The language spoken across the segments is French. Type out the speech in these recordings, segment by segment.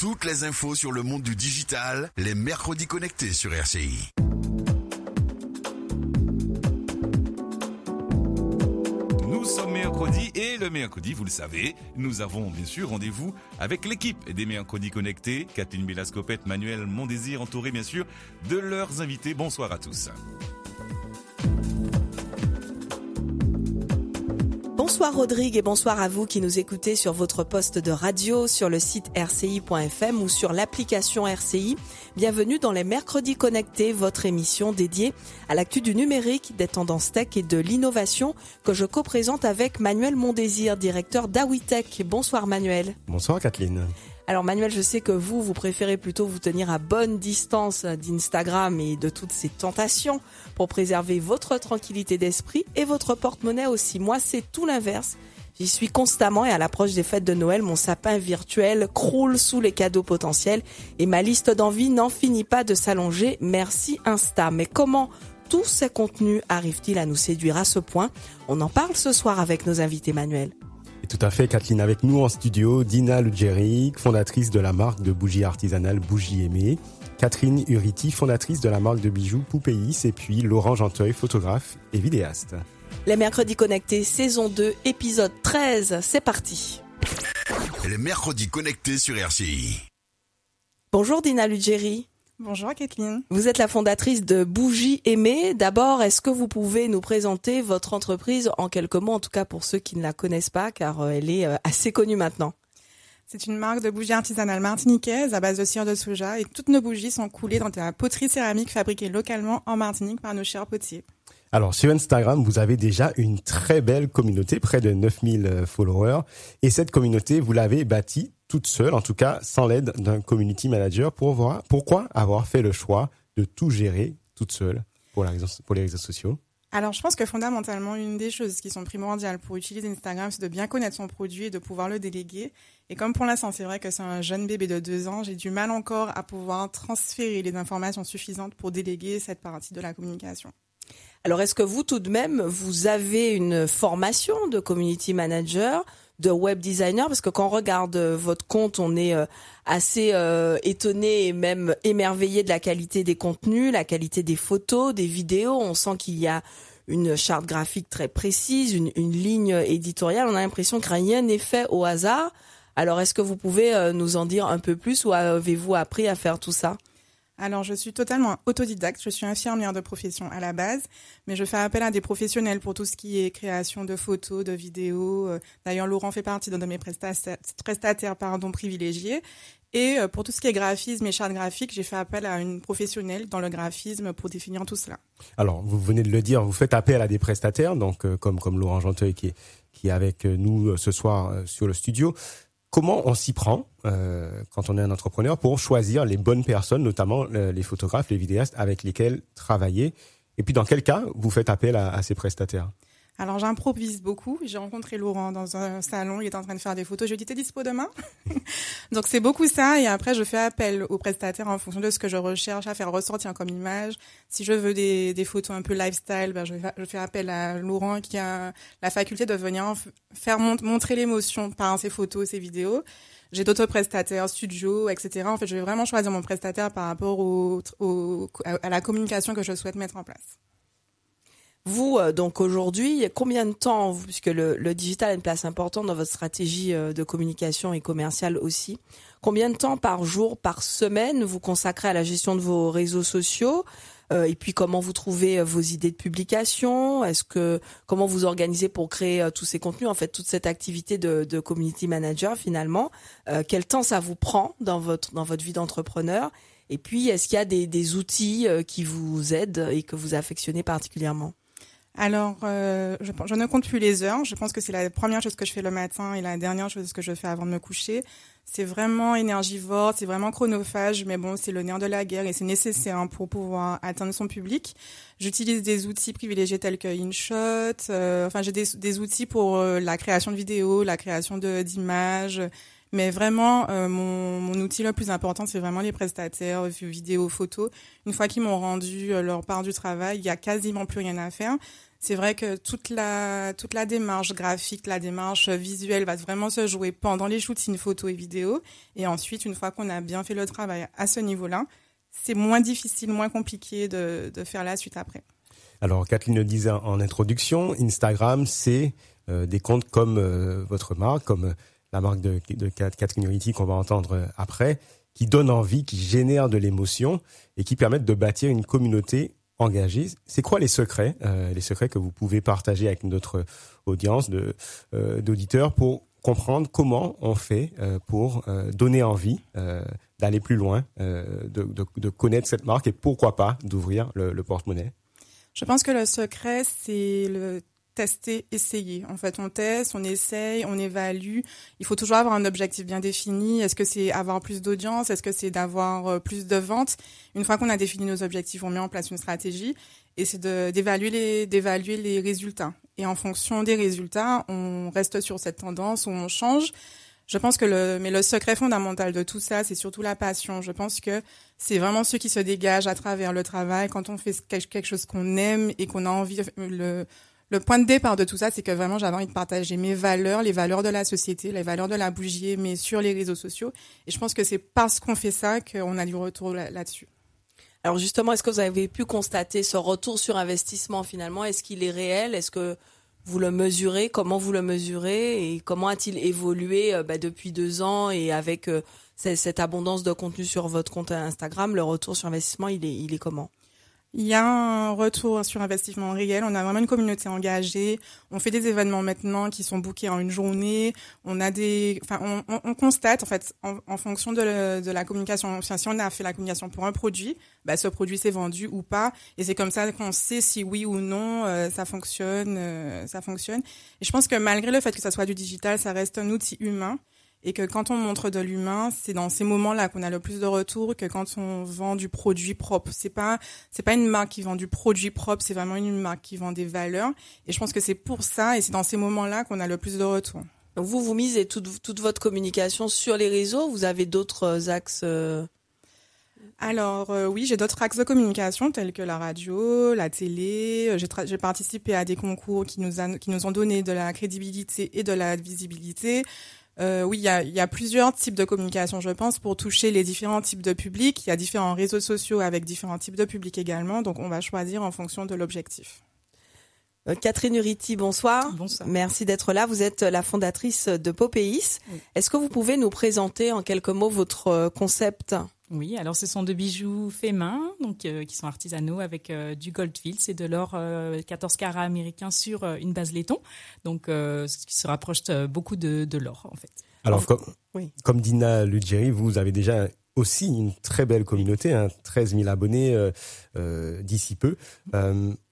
Toutes les infos sur le monde du digital, les mercredis connectés sur RCI. Nous sommes mercredi et le mercredi, vous le savez, nous avons bien sûr rendez-vous avec l'équipe des mercredis connectés, Kathleen Bélascopette, Manuel Mondésir, entouré bien sûr de leurs invités. Bonsoir à tous. Bonsoir Rodrigue et bonsoir à vous qui nous écoutez sur votre poste de radio, sur le site rci.fm ou sur l'application RCI. Bienvenue dans les Mercredis Connectés, votre émission dédiée à l'actu du numérique, des tendances tech et de l'innovation que je co-présente avec Manuel Mondésir, directeur d'Awitech. Bonsoir Manuel. Bonsoir Kathleen. Alors Manuel, je sais que vous, vous préférez plutôt vous tenir à bonne distance d'Instagram et de toutes ces tentations pour préserver votre tranquillité d'esprit et votre porte-monnaie aussi. Moi, c'est tout l'inverse. J'y suis constamment et à l'approche des fêtes de Noël, mon sapin virtuel croule sous les cadeaux potentiels et ma liste d'envie n'en finit pas de s'allonger. Merci Insta. Mais comment tous ces contenus arrivent-ils à nous séduire à ce point? On en parle ce soir avec nos invités Manuel. Tout à fait, Kathleen, avec nous en studio, Dina Lugeric, fondatrice de la marque de bougies artisanales Bougie Aimée, Catherine Uriti, fondatrice de la marque de bijoux Poupéis, et puis Laurent Genteuil, photographe et vidéaste. Les mercredis connectés, saison 2, épisode 13, c'est parti. Les mercredis connectés sur RCI. Bonjour Dina Lugeri. Bonjour Kathleen. Vous êtes la fondatrice de Bougie Aimée. D'abord, est-ce que vous pouvez nous présenter votre entreprise en quelques mots, en tout cas pour ceux qui ne la connaissent pas, car euh, elle est euh, assez connue maintenant? C'est une marque de bougies artisanales martiniquaises à base de cire de soja et toutes nos bougies sont coulées dans de la poterie céramique fabriquée localement en Martinique par nos chers potiers. Alors sur Instagram, vous avez déjà une très belle communauté, près de 9000 euh, followers. Et cette communauté, vous l'avez bâtie toute seule, en tout cas sans l'aide d'un community manager. Pour voir, pourquoi avoir fait le choix de tout gérer toute seule pour, la, pour les réseaux sociaux alors, je pense que fondamentalement, une des choses qui sont primordiales pour utiliser Instagram, c'est de bien connaître son produit et de pouvoir le déléguer. Et comme pour l'instant, c'est vrai que c'est un jeune bébé de deux ans, j'ai du mal encore à pouvoir transférer les informations suffisantes pour déléguer cette partie de la communication. Alors, est-ce que vous, tout de même, vous avez une formation de community manager de web designer parce que quand on regarde euh, votre compte, on est euh, assez euh, étonné et même émerveillé de la qualité des contenus, la qualité des photos, des vidéos. On sent qu'il y a une charte graphique très précise, une, une ligne éditoriale. On a l'impression que rien n'est fait au hasard. Alors, est-ce que vous pouvez nous en dire un peu plus ou avez-vous appris à faire tout ça? Alors, je suis totalement autodidacte. Je suis infirmière de profession à la base, mais je fais appel à des professionnels pour tout ce qui est création de photos, de vidéos. Euh, d'ailleurs, Laurent fait partie d'un de mes prestataires, pardon, privilégiés. Et euh, pour tout ce qui est graphisme et charte graphique, j'ai fait appel à une professionnelle dans le graphisme pour définir tout cela. Alors, vous venez de le dire, vous faites appel à des prestataires, donc euh, comme comme Laurent Genteuil qui qui est avec nous ce soir sur le studio comment on s'y prend euh, quand on est un entrepreneur pour choisir les bonnes personnes, notamment euh, les photographes, les vidéastes avec lesquels travailler? Et puis dans quel cas vous faites appel à ces prestataires? Alors j'improvise beaucoup. J'ai rencontré Laurent dans un salon, il était en train de faire des photos. Je lui ai dit t'es dispo demain? Donc c'est beaucoup ça. Et après je fais appel aux prestataires en fonction de ce que je recherche à faire ressortir comme image. Si je veux des, photos un peu lifestyle, ben je, fais appel à Laurent qui a la faculté de venir faire montrer l'émotion par ses photos, ses vidéos. J'ai d'autres prestataires, studios, etc. En fait, je vais vraiment choisir mon prestataire par rapport à la communication que je souhaite mettre en place. Vous, euh, donc aujourd'hui, combien de temps, puisque le, le, digital a une place importante dans votre stratégie euh, de communication et commerciale aussi, combien de temps par jour, par semaine vous consacrez à la gestion de vos réseaux sociaux euh, et puis comment vous trouvez vos idées de publication? Est-ce que comment vous organisez pour créer tous ces contenus? En fait, toute cette activité de, de community manager finalement, quel temps ça vous prend dans votre dans votre vie d'entrepreneur? Et puis, est-ce qu'il y a des, des outils qui vous aident et que vous affectionnez particulièrement? Alors, euh, je, ne compte plus les heures. Je pense que c'est la première chose que je fais le matin et la dernière chose que je fais avant de me coucher. C'est vraiment énergivore, c'est vraiment chronophage, mais bon, c'est le nerf de la guerre et c'est nécessaire pour pouvoir atteindre son public. J'utilise des outils privilégiés tels que InShot. Euh, enfin, j'ai des, outils pour euh, la création de vidéos, la création d'images. Mais vraiment, euh, mon, mon, outil le plus important, c'est vraiment les prestataires, vidéos, photos. Une fois qu'ils m'ont rendu leur part du travail, il y a quasiment plus rien à faire C'est vrai que toute la toute la démarche graphique, la démarche visuelle va vraiment se jouer pendant les shootings photo et vidéo. Et ensuite, une fois qu'on a bien fait le travail à ce niveau-là, c'est moins difficile, moins compliqué de, de faire la suite après. Alors, Kathleen le disait en introduction, Instagram, c'est euh, des comptes comme euh, votre marque, comme euh, la marque de, de Catherine Unity qu'on va entendre après, qui donnent envie, qui génèrent de l'émotion et qui permettent de bâtir une communauté engagée. C'est quoi les secrets, les secrets que vous pouvez partager avec notre audience de d'auditeurs pour comprendre comment on fait pour donner envie d'aller plus loin, de, de, de, connaître cette marque et pourquoi pas d'ouvrir le, le porte-monnaie? Je pense que le secret, c'est le tester, essayer. En fait, on teste, on essaye, on évalue. Il faut toujours avoir un objectif bien défini. Est-ce que c'est avoir plus d'audience? Est-ce que c'est d'avoir euh, plus de ventes? Une fois qu'on a défini nos objectifs, on met en place une stratégie et c'est d'évaluer les, d'évaluer les résultats. Et en fonction des résultats, on reste sur cette tendance ou on change. Je pense que le, mais le secret fondamental de tout ça, c'est surtout la passion. Je pense que c'est vraiment ce qui se dégage à travers le travail quand on fait quelque chose qu'on aime et qu'on a envie, le, le point de départ de tout ça, c'est que vraiment j'avais envie de partager mes valeurs, les valeurs de la société, les valeurs de la bougie, mais sur les réseaux sociaux. Et je pense que c'est parce qu'on fait ça qu'on a du retour là-dessus. Alors justement, est-ce que vous avez pu constater ce retour sur investissement finalement? Est-ce qu'il est réel? Est-ce que vous le mesurez? Comment vous le mesurez? Et comment a-t-il évolué euh, bah, depuis deux ans? Et avec euh, cette abondance de contenu sur votre compte Instagram, le retour sur investissement, il est, il est comment? Il y a un retour sur investissement réel. On a vraiment une communauté engagée. On fait des événements maintenant qui sont bookés en une journée. On a des, enfin, on, on, constate en fait en, fonction de, de, la communication. si on a fait la communication pour un produit, bah, ce produit s'est vendu ou pas. Et c'est comme ça qu'on sait si oui ou non euh, ça fonctionne, euh, ça fonctionne. Et je pense que malgré le fait que ça soit du digital, ça reste un outil humain et que quand on montre de l'humain, c'est dans ces moments-là qu'on a le plus de retours que quand on vend du produit propre. C'est pas c'est pas une marque qui vend du produit propre, c'est vraiment une marque qui vend des valeurs. Et je pense que c'est pour ça et c'est dans ces moments-là qu'on a le plus de retours. Vous vous misez toute toute votre communication sur les réseaux. Vous avez d'autres axes. Euh alors euh, oui, j'ai d'autres axes de communication tels que la radio, la télé. J'ai participé à des concours qui nous, a, qui nous ont donné de la crédibilité et de la visibilité. Euh, oui, il y a, y a, plusieurs types de communication, je pense, pour toucher les différents types de publics. Il y a différents réseaux sociaux avec différents types de publics également, donc on va choisir en fonction de l'objectif. Euh, Catherine Uriti, bonsoir. Bonsoir. Merci d'être là. Vous êtes la fondatrice de Popéis. Est-ce que vous pouvez nous présenter en quelques mots votre euh, concept? Oui, alors ce sont de bijoux faits main, donc euh, qui sont artisanaux avec euh, du gold field, c'est de l'or 14 euh, carats américain sur une base laiton, donc ce qui se rapproche beaucoup de, de l'or en fait. Alors comme, oui. comme Dina Lugeri, vous avez déjà aussi une très belle communauté, hein, 13 000 abonnés d'ici peu.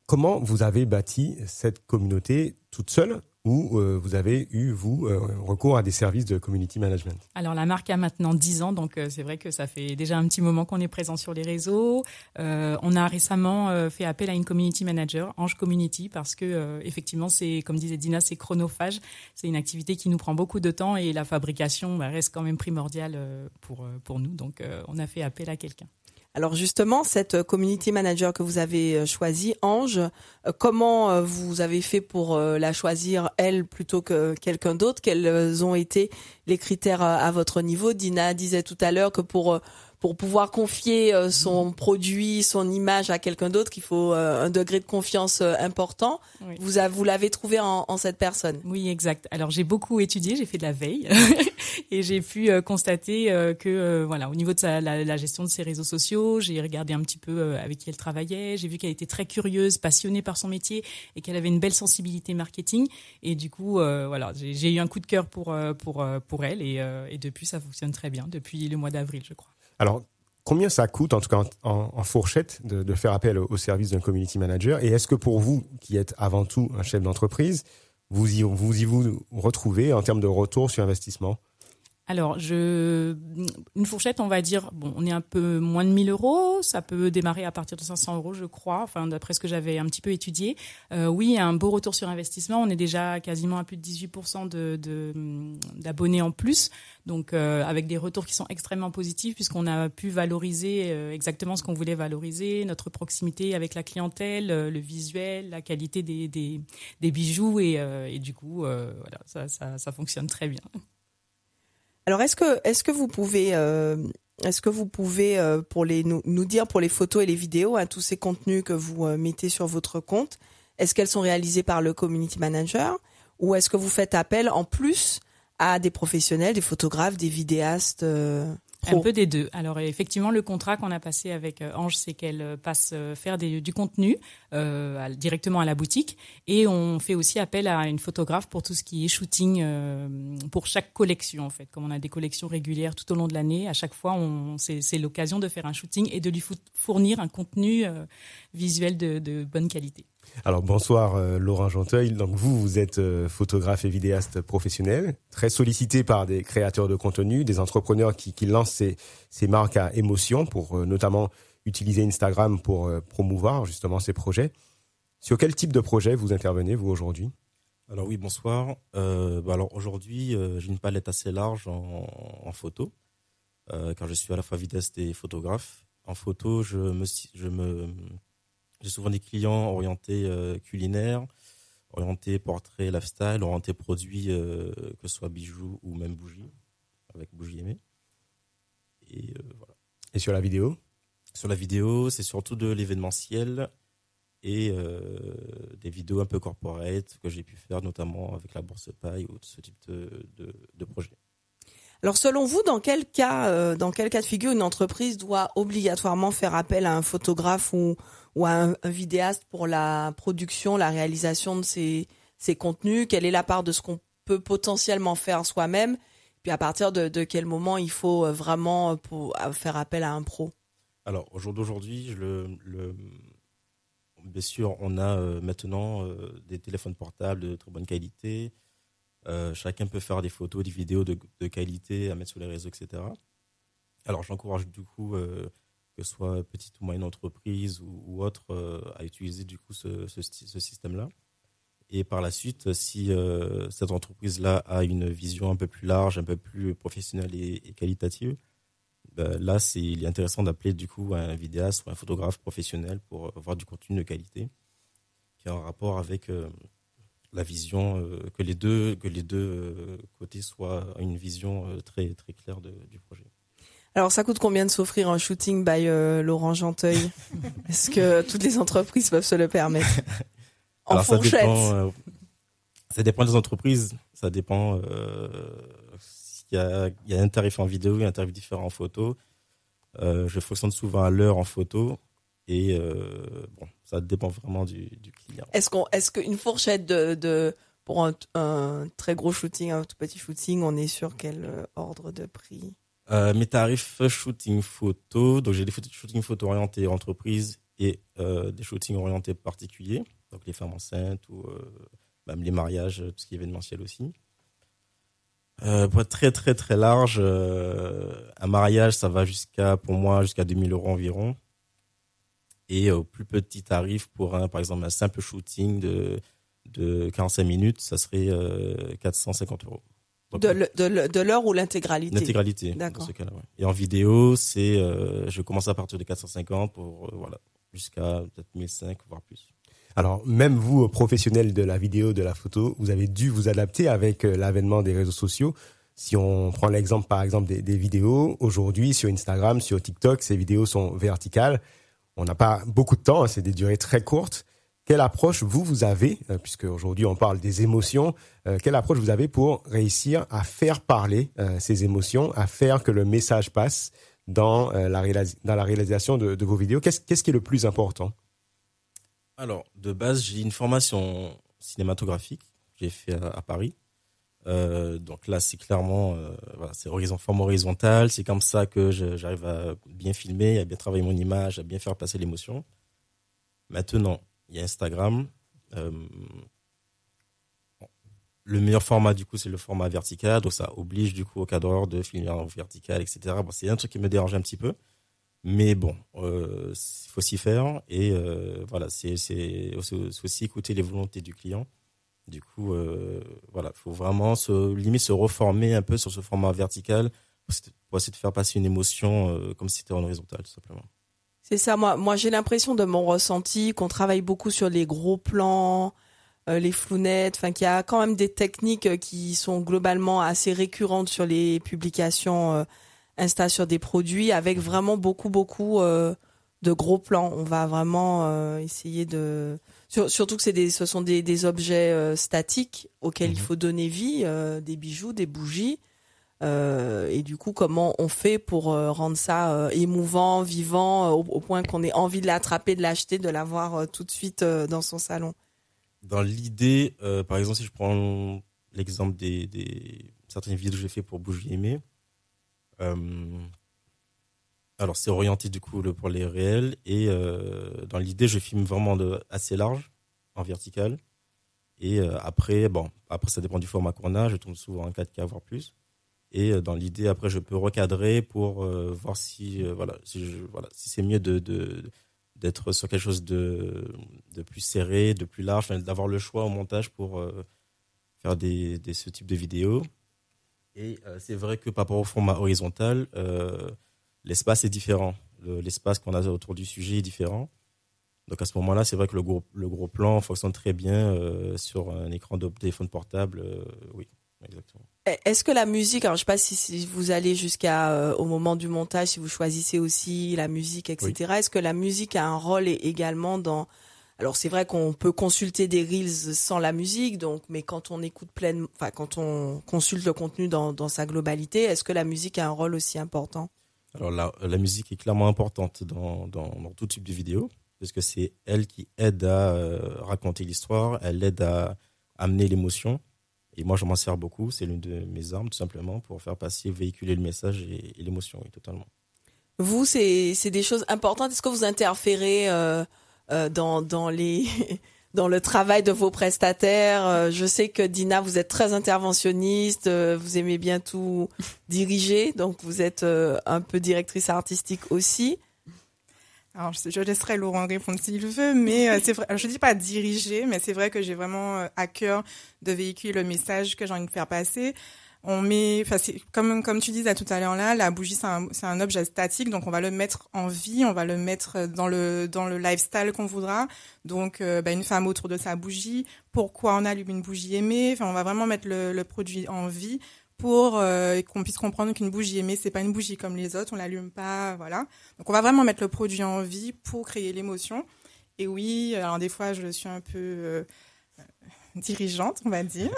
comment vous avez bâti cette communauté toute seule ou euh, vous avez eu, vous, euh, recours à des services de community management Alors, la marque a maintenant 10 ans, donc euh, c'est vrai que ça fait déjà un petit moment qu'on est présent sur les réseaux. on a récemment fait appel à une community manager, Ange Community, parce que, effectivement, c'est, comme disait Dina, c'est chronophage. C'est une activité qui nous prend beaucoup de temps et la fabrication bah, reste quand même primordiale pour nous. Donc, on a fait appel à quelqu'un. Alors justement, cette community manager que vous avez euh, choisie, Ange, euh, comment euh, vous avez fait pour la choisir elle plutôt que quelqu'un d'autre? Quels ont été les critères à votre niveau? Dina disait tout à l'heure que pour pour pouvoir confier euh, son produit, son image à quelqu'un d'autre, qu'il faut euh, un degré de confiance euh, important. Vous, vous l'avez trouvé en, en, cette personne. Oui, exact. Alors j'ai beaucoup étudié, j'ai fait de la veille et j'ai pu constater que voilà, au niveau de sa, la, la, gestion de ses réseaux sociaux, j'ai regardé un petit peu avec qui elle travaillait. J'ai vu qu'elle était très curieuse, passionnée par son métier et qu'elle avait une belle sensibilité marketing. Et du coup, voilà, j'ai eu un coup de cœur pour pour pour elle et, et depuis ça fonctionne très bien depuis le mois d'avril, je crois. Alors, combien ça coûte, en tout cas en, fourchette, de, faire appel au, service d'un community manager? Et est-ce que pour vous, qui êtes avant tout un chef d'entreprise, vous y, vous y vous retrouvez en termes de retour sur investissement? Alors, je, une fourchette, on va dire, bon, on est un peu moins de 1000 euros. Ça peut démarrer à partir de 500 euros, je crois. Enfin, d'après ce que j'avais un petit peu étudié. Euh, oui, un beau retour sur investissement. On est déjà quasiment à plus de 18% de, d'abonnés en plus. Donc, euh, avec des retours qui sont extrêmement positifs puisqu'on a pu valoriser euh, exactement ce qu'on voulait valoriser, notre proximité avec la clientèle, euh, le visuel, la qualité des, des, des bijoux et, et du coup, voilà, ça, ça, ça fonctionne très bien. Alors est-ce que est-ce que vous pouvez euh, est-ce que vous pouvez euh, nous, dire pour les photos et les vidéos, hein, tous ces contenus que vous euh, mettez sur votre compte, est-ce qu'elles sont réalisées par le community manager ou est-ce que vous faites appel en plus à des professionnels, des photographes, des vidéastes un peu des deux. Alors effectivement, le contrat qu'on a passé avec euh, Ange, c'est qu'elle euh, passe euh, faire du contenu directement à la boutique, et on fait aussi appel à une photographe pour tout ce qui est shooting pour chaque collection en fait. Comme on a des collections régulières tout au long de l'année, à chaque fois, c'est l'occasion de faire un shooting et de lui fournir un contenu visuel de bonne qualité. Alors bonsoir euh, Laurent Genteuil. Donc vous, vous êtes euh, photographe et vidéaste professionnel, très sollicité par des créateurs de contenu, des entrepreneurs qui, lancent ces, marques à émotion pour euh, notamment utiliser Instagram pour promouvoir justement ces projets. Sur quel type de projet vous intervenez vous aujourd'hui? Alors oui, bonsoir. Bah, alors aujourd'hui, j'ai une palette assez large en, photo, car je suis à la fois vidéaste et photographe. En photo, je me j'ai souvent des clients orientés euh, culinaires, orientés portrait, lifestyle, orientés produits, euh, que ce soit bijoux ou même bougies, avec bougies aimées. Et euh, voilà. Et sur la vidéo? Sur la vidéo, c'est surtout de l'événementiel et des vidéos un peu corporate que j'ai pu faire, notamment avec la Bourse Paille ou ce type de, de, de projet. Alors selon vous, dans quel cas, dans quel cas de figure une entreprise doit obligatoirement faire appel à un photographe ou, ou un, vidéaste pour la production, la réalisation de ces, ces contenus? Quelle est la part de ce qu'on peut potentiellement faire soi-même? Puis à partir de, quel moment il faut euh, vraiment euh, faire appel à un pro? Alors au jour le, bien sûr, on a euh, maintenant des téléphones portables de très bonne qualité. chacun peut faire des photos, des vidéos de, de, qualité à mettre sur les réseaux, etc. Alors j'encourage du coup que ce soit petite ou moyenne entreprise ou, autre, euh, à utiliser du coup ce, système-là. Et par la suite, si euh, cette entreprise-là a une vision un peu plus large, un peu plus professionnelle et, qualitative, ben là, c'est il est intéressant d'appeler du coup un vidéaste ou un photographe professionnel pour avoir du contenu de qualité qui a un rapport avec euh, la vision que les deux que les deux côtés soient une vision très très claire du projet. Alors, ça coûte combien de s'offrir un shooting by euh, Laurent Genteuil Est-ce que toutes les entreprises peuvent se le permettre En Alors, fourchette ça dépend, euh, ça dépend, des entreprises. Ça dépend. Euh, il, y a, il y a un tarif en vidéo et un tarif différent en photo. je fonctionne souvent à l'heure en photo. Et bon, ça dépend vraiment du, client. Est-ce qu'on, est-ce qu'une fourchette de, de pour un, un, très gros shooting, un tout petit shooting, on est sur quel ordre de prix? Euh, mes tarifs shooting photo, donc j'ai des shooting photo orientés entreprise et euh, des shootings orientés particuliers, donc les femmes enceintes ou euh, même les mariages, tout ce qui est événementiel aussi. pour être très très très large, un mariage ça va jusqu'à pour moi jusqu'à 2000 euros environ. Et au plus petit tarif pour un par exemple un simple shooting de de 45 minutes, ça serait 450 euros. De l'heure ou l'intégralité L'intégralité. D'accord. Et en vidéo, c'est, euh, je commence à partir de 450 pour, euh, voilà, jusqu'à peut-être 1005, voire plus. Alors, même vous, professionnels de la vidéo, de la photo, vous avez dû vous adapter avec euh, l'avènement des réseaux sociaux. Si on prend l'exemple, par exemple, des, des vidéos, aujourd'hui, sur Instagram, sur TikTok, ces vidéos sont verticales. On n'a pas beaucoup de temps, hein, c'est des durées très courtes. Quelle approche vous, vous avez, euh, puisque aujourd'hui on parle des émotions, euh, quelle approche vous avez pour réussir à faire parler euh, ces émotions, à faire que le message passe dans, la, réalisation de, vos vidéos? Qu'est-ce qui est le plus important? Alors, de base, j'ai une formation cinématographique, j'ai fait à, Paris. donc là, c'est clairement, c'est horizon, forme horizontale. C'est comme ça que j'arrive à bien filmer, à bien travailler mon image, à bien faire passer l'émotion. Maintenant, il y a Instagram. Euh, le meilleur format du coup c'est le format vertical, donc ça oblige du coup au cadreur de filmer en vertical, etc. C'est un truc qui me dérange un petit peu, mais bon, il faut s'y faire et voilà, c'est aussi écouter les volontés du client. Du coup, voilà, faut vraiment se limite se reformer un peu sur ce format vertical pour essayer de faire passer une émotion comme si c'était en horizontal tout simplement. C'est ça, moi, moi j'ai l'impression de mon ressenti qu'on travaille beaucoup sur les gros plans, euh, les flounettes, enfin qu'il y a quand même des techniques euh, qui sont globalement assez récurrentes sur les publications euh, Insta sur des produits, avec vraiment beaucoup beaucoup de gros plans. On va vraiment essayer de surtout que c'est des ce sont des, des objets statiques auxquels il mhm. faut donner vie, des bijoux, des bougies. Euh, et du coup, comment on fait pour euh, rendre ça euh, émouvant, vivant, au, point qu'on ait envie de l'attraper, de l'acheter, de l'avoir tout de suite dans son salon? Dans l'idée, par exemple, si je prends l'exemple des, certaines vidéos que j'ai fait pour Bougie Aimée, alors c'est orienté du coup pour les réels et dans l'idée, je filme vraiment assez large, en vertical. Et après, bon, après ça dépend du format qu'on a, je tourne souvent en 4K voire plus. Et euh, dans l'idée, après, je peux recadrer pour euh, voir si, euh, voilà, si, c'est mieux de, d'être sur quelque chose de, de plus serré, de plus large, d'avoir le choix au montage pour faire des, ce type de vidéos. Et c'est vrai que par rapport au format horizontal, l'espace est différent. l'espace qu'on a autour du sujet est différent. Donc à ce moment-là, c'est vrai que le gros, le gros plan fonctionne très bien sur un écran de téléphone portable. oui, exactement. Est-ce que la musique, alors je sais pas si, vous allez jusqu'à euh, au moment du montage, si vous choisissez aussi la musique, etc. Est-ce que la musique a un rôle également dans alors c'est vrai qu'on peut consulter des reels sans la musique, donc mais quand on écoute pleine, enfin quand on consulte le contenu dans, dans sa globalité, est-ce que la musique a un rôle aussi important? Alors la, la, musique est clairement importante dans, dans, dans tout type de vidéo, parce que c'est elle qui aide à euh, raconter l'histoire, elle aide à amener l'émotion. Et moi, je m'en sers beaucoup. C'est l'une de mes armes, tout simplement, pour faire passer, véhiculer le message et, l'émotion, oui, totalement. Vous, c'est des choses importantes. Est-ce que vous interférez euh, euh, dans, dans, les, dans le travail de vos prestataires? Euh, Je sais que Dina, vous êtes très interventionniste. vous aimez bien tout diriger. Donc, vous êtes un peu directrice artistique aussi. Alors, je, laisserai Laurent répondre s'il veut, mais euh, c'est vrai, je dis pas diriger, mais c'est vrai que j'ai vraiment euh, à cœur de véhiculer le message que j'ai envie de faire passer. On met, enfin, comme comme tu disais tout à l'heure là, la bougie c'est un, un objet statique, donc on va le mettre en vie, on va le mettre dans le dans le lifestyle qu'on voudra. Donc, euh, bah, une femme autour de sa bougie, pourquoi on allume une bougie aimée? Enfin, on va vraiment mettre le, le produit en vie pour euh, qu'on puisse comprendre qu'une bougie aimée, c'est pas une bougie comme les autres, on l'allume pas, voilà. Donc on va vraiment mettre le produit en vie pour créer l'émotion. Et oui, alors des fois je suis un peu euh, dirigeante, on va dire,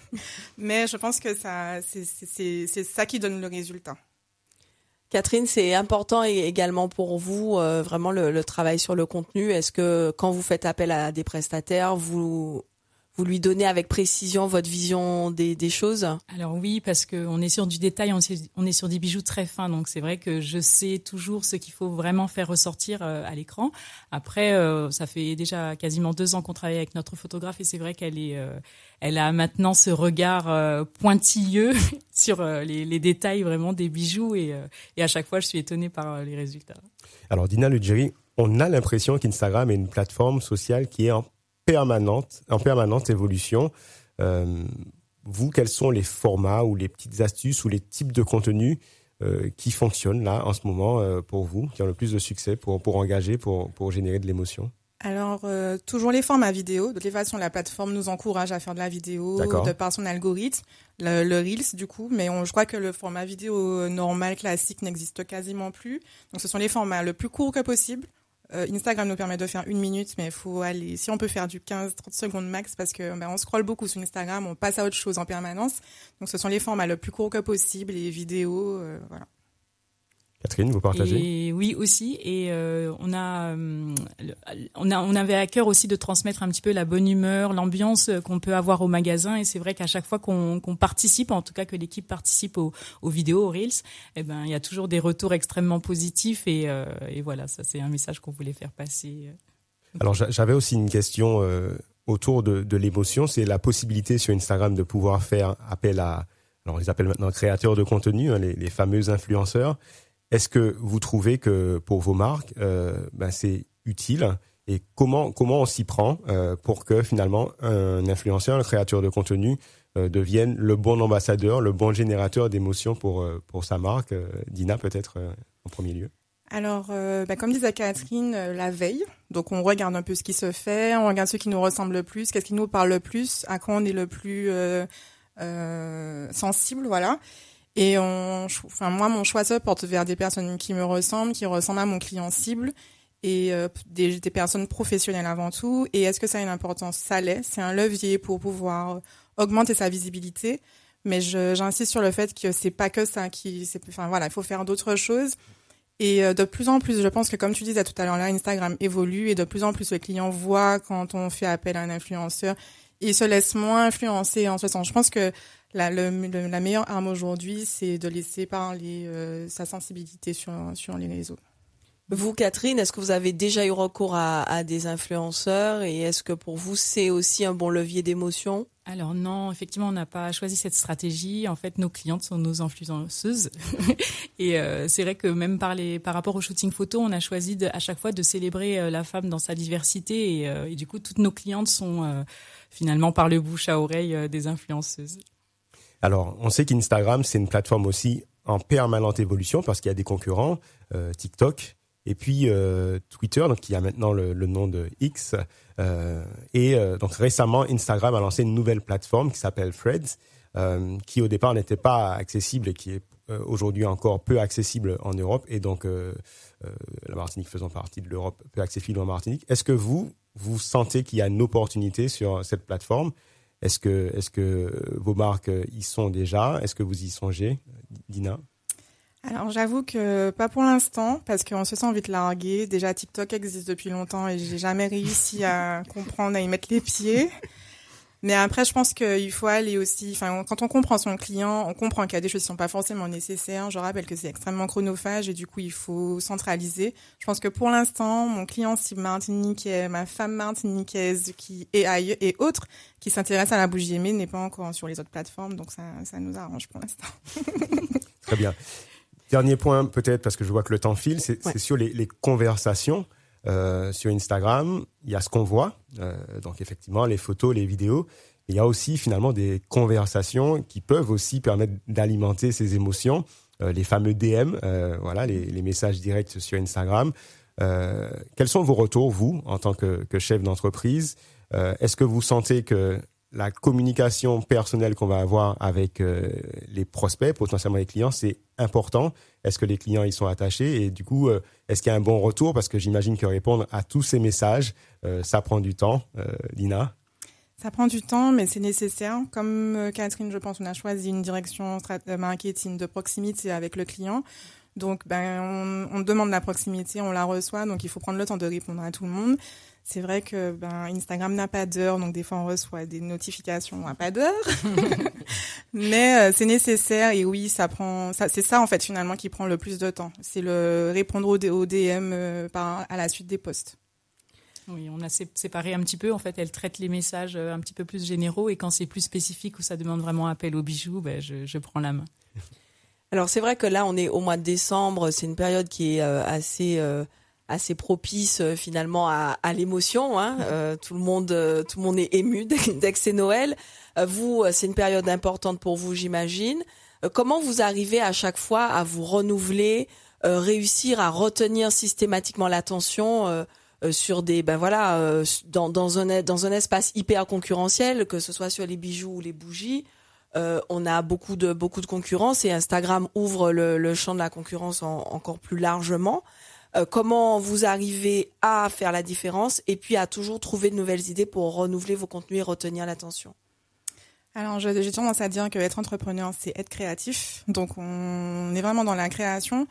mais je pense que ça, c'est ça qui donne le résultat. Catherine, c'est important également pour vous, euh, vraiment le, le, travail sur le contenu. Est-ce que quand vous faites appel à des prestataires, vous vous lui donnez avec précision votre vision des, des choses Alors oui, parce qu'on est sur du détail, on est, on est sur des bijoux très fins, donc c'est vrai que je sais toujours ce qu'il faut vraiment faire ressortir euh, à l'écran. Après, euh, ça fait déjà quasiment deux ans qu'on travaille avec notre photographe et c'est vrai qu'elle est, euh, elle a maintenant ce regard pointilleux sur les, les, détails vraiment des bijoux et, et à chaque fois je suis étonnée par les résultats. Alors Dina Lugeri, on a l'impression qu'Instagram est une plateforme sociale qui est en permanente, en permanente évolution. Euh, vous, quels sont les formats ou les petites astuces ou les types de contenus euh, qui fonctionnent là en ce moment euh, pour vous, qui ont le plus de succès pour, pour engager, pour, pour générer de l'émotion? Alors, toujours les formats vidéo. De toute façon, la plateforme nous encourage à faire de la vidéo de par son algorithme, le, le Reels du coup, mais on, je crois que le format vidéo normal, classique n'existe quasiment plus. Donc, ce sont les formats le plus courts que possible, euh, Instagram nous permet de faire une minute, mais il faut aller, si on peut faire du 15-30 secondes max, parce que ben, on scrolle beaucoup sur Instagram, on passe à autre chose en permanence. Donc ce sont les formats le plus courts que possible, les vidéos, euh, voilà. Catherine, vous partagez? Et Oui, aussi. Et euh, on a, euh, on a, on avait à cœur aussi de transmettre un petit peu la bonne humeur, l'ambiance qu'on peut avoir au magasin. Et c'est vrai qu'à chaque fois qu'on participe, en tout cas que l'équipe participe aux, aux, vidéos, aux reels, eh ben il y a toujours des retours extrêmement positifs. Et, euh, et voilà, ça c'est un message qu'on voulait faire passer. Alors j'avais aussi une question autour de, de l'émotion, c'est la possibilité sur Instagram de pouvoir faire appel à, alors on les appelle maintenant créateurs de contenu, hein, les, les fameux influenceurs. Est-ce que vous trouvez que pour vos marques, euh, ben c'est utile et comment on s'y prend euh, pour que finalement un influenceur, un créateur de contenu euh, devienne le bon ambassadeur, le bon générateur d'émotions pour sa marque. Dina peut-être en premier lieu? Alors, bah, comme disait Catherine, la veille. Donc, on regarde un peu ce qui se fait, on regarde ce qui nous ressemble le plus, qu'est-ce qui nous parle le plus, à quoi on est le plus sensible, voilà. Et on, enfin, moi, mon choix se porte vers des personnes qui me ressemblent, qui ressemblent à mon client cible et euh, des, personnes professionnelles avant tout. Et est-ce que ça a une importance? Ça l'est. C'est un levier pour pouvoir augmenter sa visibilité. Mais j'insiste sur le fait que c'est pas que ça qui, enfin voilà, il faut faire d'autres choses. Et euh, de plus en plus, je pense que comme tu disais tout à l'heure, là, Instagram évolue et de plus en plus le client voit quand on fait appel à un influenceur, il se laisse moins influencer en ce sens. Je pense que la, le, le- la meilleure arme aujourd'hui, c'est de laisser parler euh, sa sensibilité sur, sur les réseaux. Vous, Catherine, est-ce que vous avez déjà eu recours à, à des influenceurs et est-ce que pour vous c'est aussi un bon levier d'émotion? Alors non, effectivement, on n'a pas choisi cette stratégie. En fait, nos clientes sont nos influenceuses. et euh, c'est vrai que même par, les, par rapport au shooting photo, on a choisi de, à chaque fois de célébrer euh, la femme dans sa diversité. Et, euh, et du coup, toutes nos clientes sont euh, finalement par le bouche à oreille euh, des influenceuses. Alors, on sait qu'Instagram, c'est une plateforme aussi en permanente évolution parce qu'il y a des concurrents, euh, TikTok, et puis euh, Twitter, donc qui a maintenant le, nom de X. Euh, et euh, donc récemment, Instagram a lancé une nouvelle plateforme qui s'appelle Threads, qui au départ n'était pas accessible et qui est aujourd'hui encore peu accessible en Europe. Et donc, la Martinique faisant partie de l'Europe, peu accessible en Martinique. Est-ce que vous, vous sentez qu'il y a une opportunité sur cette plateforme est-ce que, vos marques euh, y sont déjà? Est-ce que vous y songez, Dina? Alors j'avoue que pas pour l'instant, parce qu'on se sent vite largué. Déjà TikTok existe depuis longtemps et j'ai jamais réussi à comprendre, à y mettre les pieds. Mais après, je pense qu'il faut aller aussi. Enfin, quand on comprend son client, on comprend qu'il y a des choses qui sont pas forcément nécessaires. Je rappelle que c'est extrêmement chronophage et du coup, il faut centraliser. Je pense que pour l'instant, mon client cible martiniquais, ma femme martiniquaise qui est ailleurs et autres qui s'intéressent à la bougie aimée n'est pas encore sur les autres plateformes, donc ça, ça nous arrange pour l'instant. Très bien. Dernier point, peut-être, parce que je vois que le temps file, c'est Ouais. sur les, les conversations. Euh, sur Instagram, il y a ce qu'on voit, euh, donc effectivement les photos, les vidéos. Il y a aussi finalement des conversations qui peuvent aussi permettre d'alimenter ces émotions, Euh, les fameux DM, euh, voilà, les, les messages directs sur Instagram. Euh, quels sont vos retours, vous, en tant que, que chef d'entreprise? Euh, Est-ce que vous sentez que la communication personnelle qu'on va avoir avec euh, les prospects, potentiellement les clients, c'est important. Est-ce que les clients y sont attachés? Et du coup, euh, est-ce qu'il y a un bon retour? Parce que j'imagine que répondre à tous ces messages, euh, ça prend du temps. Lina Ça prend du temps, mais c'est nécessaire. Comme Catherine, je pense, on a choisi une direction marketing de proximité avec le client. Donc, ben, on demande la proximité, on la reçoit, donc il faut prendre le temps de répondre à tout le monde. C'est vrai que ben, Instagram n'a pas d'heure, donc des fois on reçoit des notifications à pas d'heure. Mais euh, c'est nécessaire et oui, ça prend. Ça, c'est ça en fait finalement qui prend le plus de temps. C'est le répondre au, D- au DM euh, par, à la suite des posts. Oui, on a sé- séparé un petit peu. En fait, elle traite les messages euh, un petit peu plus généraux et quand c'est plus spécifique ou ça demande vraiment appel aux bijoux, ben, je, je prends la main. Alors c'est vrai que là on est au mois de décembre, c'est une période qui est euh, assez euh, assez propice euh, finalement à, à l'émotion. Hein. Euh, tout le monde euh, tout le monde est ému dès, dès que c'est Noël. Vous, c'est une période importante pour vous, j'imagine. Comment vous arrivez à chaque fois à vous renouveler, réussir à retenir systématiquement l'attention sur des ben voilà dans dans un dans un espace hyper concurrentiel, que ce soit sur les bijoux ou les bougies. On a beaucoup de beaucoup de concurrence et Instagram ouvre le, le champ de la concurrence en- encore plus largement. Euh, comment vous arrivez à faire la différence et puis à toujours trouver de nouvelles idées pour renouveler vos contenus et retenir l'attention Alors, j'ai tendance à dire que être entrepreneur, c'est être créatif. Donc, on est vraiment dans la création.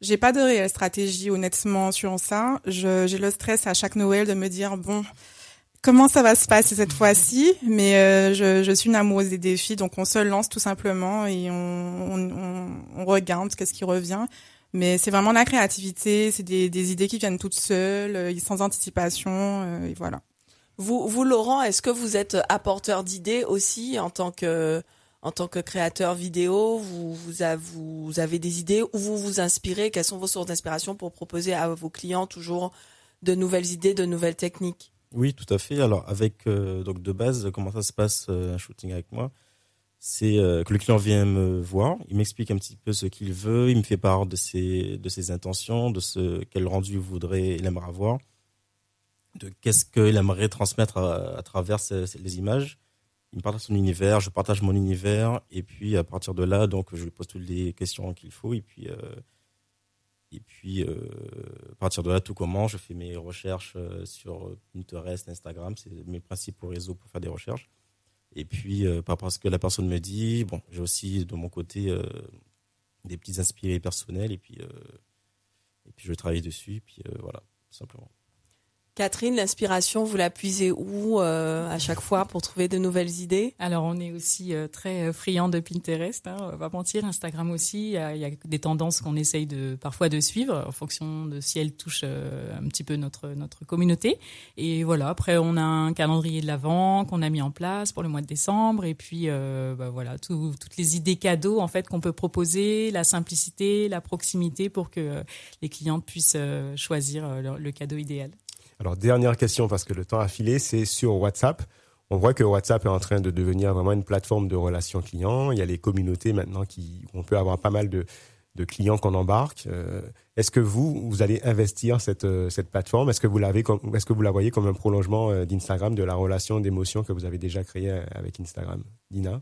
J'ai pas de réelle stratégie, honnêtement, sur ça. J'ai le stress à chaque Noël de me dire, bon, comment ça va se passer cette fois-ci? Mais euh, je, suis une amoureuse des défis, donc on se lance tout simplement et on, on regarde qu'est-ce qui revient. Mais c'est vraiment la créativité, c'est des, des idées qui viennent toutes seules, euh, sans anticipation, euh, et voilà. Vous, vous Laurent, est-ce que vous êtes apporteur d'idées aussi en tant que en tant que créateur vidéo? Vous, vous, avez, vous avez des idées ou vous vous inspirez? Quelles sont vos sources d'inspiration pour proposer à vos clients toujours de nouvelles idées, de nouvelles techniques? Oui, tout à fait. Alors, avec euh, donc de base, comment ça se passe euh, un shooting avec moi? C'est euh, que le client vient me voir, il m'explique un petit peu ce qu'il veut, il me fait part de ses de ses intentions, de ce quel rendu il voudrait, il aimerait avoir, de qu'est-ce qu'il aimerait transmettre à, à travers ces, les images. Il me partage son univers, je partage mon univers, et puis à partir de là, donc je lui pose toutes les questions qu'il faut, et puis euh, et puis, euh, à partir de là, tout commence. Je fais mes recherches sur Pinterest, Instagram. C'est mes principaux réseaux pour faire des recherches. Et puis, euh, par rapport à ce que la personne me dit, bon, j'ai aussi de mon côté euh, des petits inspirés personnels. Et puis, euh, et puis, je travaille dessus. Et puis, voilà, simplement. Catherine, l'inspiration, vous la puisez où euh, à chaque fois pour trouver de nouvelles idées? Alors, on est aussi euh, très friand de Pinterest, hein, on va mentir. Instagram aussi, il y a, il y a des tendances qu'on essaye de parfois de suivre en fonction de si elles touchent euh, un petit peu notre notre communauté. Et voilà, après on a un calendrier de l'avant qu'on a mis en place pour le mois de décembre. Et puis euh, bah, voilà, tout, toutes les idées cadeaux en fait qu'on peut proposer, la simplicité, la proximité pour que les clientes puissent euh, choisir euh, le cadeau idéal. Alors, dernière question, parce que le temps a filé, c'est sur WhatsApp. On voit que WhatsApp est en train de devenir vraiment une plateforme de relations clients. Il y a les communautés maintenant qui, on peut avoir pas mal de, de clients qu'on embarque. Euh, est-ce que vous, vous allez investir cette, euh, cette plateforme? Est-ce que vous est-ce que vous la voyez comme un prolongement euh, d'Instagram, de la relation d'émotion que vous avez déjà créée avec Instagram, Dina?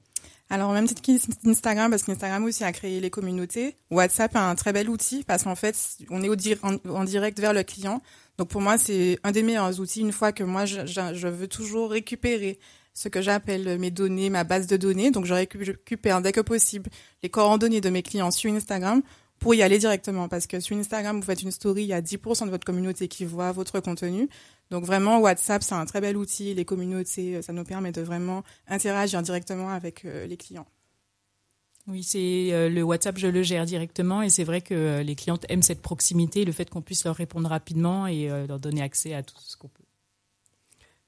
Alors, même titre qu'Instagram, parce qu'Instagram aussi a créé les communautés. WhatsApp est un très bel outil parce qu'en fait, on est en, direct vers le client. Donc, pour moi, c'est un des meilleurs outils une fois que moi, je, je, je veux toujours récupérer ce que j'appelle mes données, ma base de données. Donc, je récupère dès que possible les coordonnées de mes clients sur Instagram pour y aller directement. Parce que sur Instagram, vous faites une story, il y a 10% de votre communauté qui voit votre contenu. Donc vraiment, WhatsApp, c'est un très bel outil. Les communautés, ça nous permet de vraiment interagir directement avec euh, les clients. Oui, c'est euh, le WhatsApp, je le gère directement et c'est vrai que euh, les clientes aiment cette proximité, le fait qu'on puisse leur répondre rapidement et euh, leur donner accès à tout ce qu'on peut.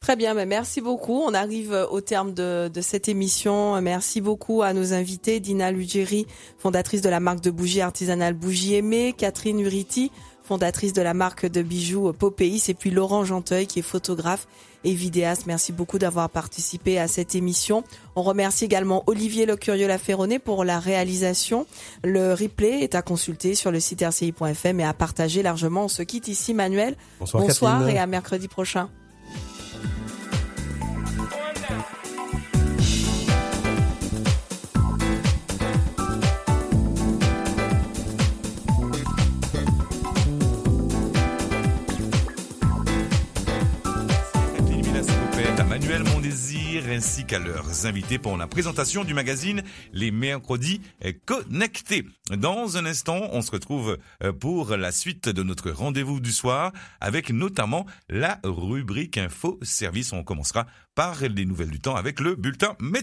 Très bien, ben merci beaucoup. On arrive au terme de, de, cette émission. Merci beaucoup à nos invités, Dina Lugeri, fondatrice de la marque de bougies artisanales Bougie Aimée, Catherine Uriti, fondatrice de la marque de bijoux Popéis, et puis Laurent Genteuil, qui est photographe et vidéaste. Merci beaucoup d'avoir participé à cette émission. On remercie également Olivier Le Curieux Laferronné pour la réalisation. Le replay est à consulter sur le site rci.fm et à partager largement. On se quitte ici, Manuel. Bonsoir, Bonsoir et à mercredi prochain. Ainsi qu'à leurs invités pour la présentation du magazine Les Mercredis Connectés. Dans un instant, on se retrouve pour la suite de notre rendez-vous du soir avec notamment la rubrique Info Service. On commencera par les nouvelles du temps avec le bulletin météo.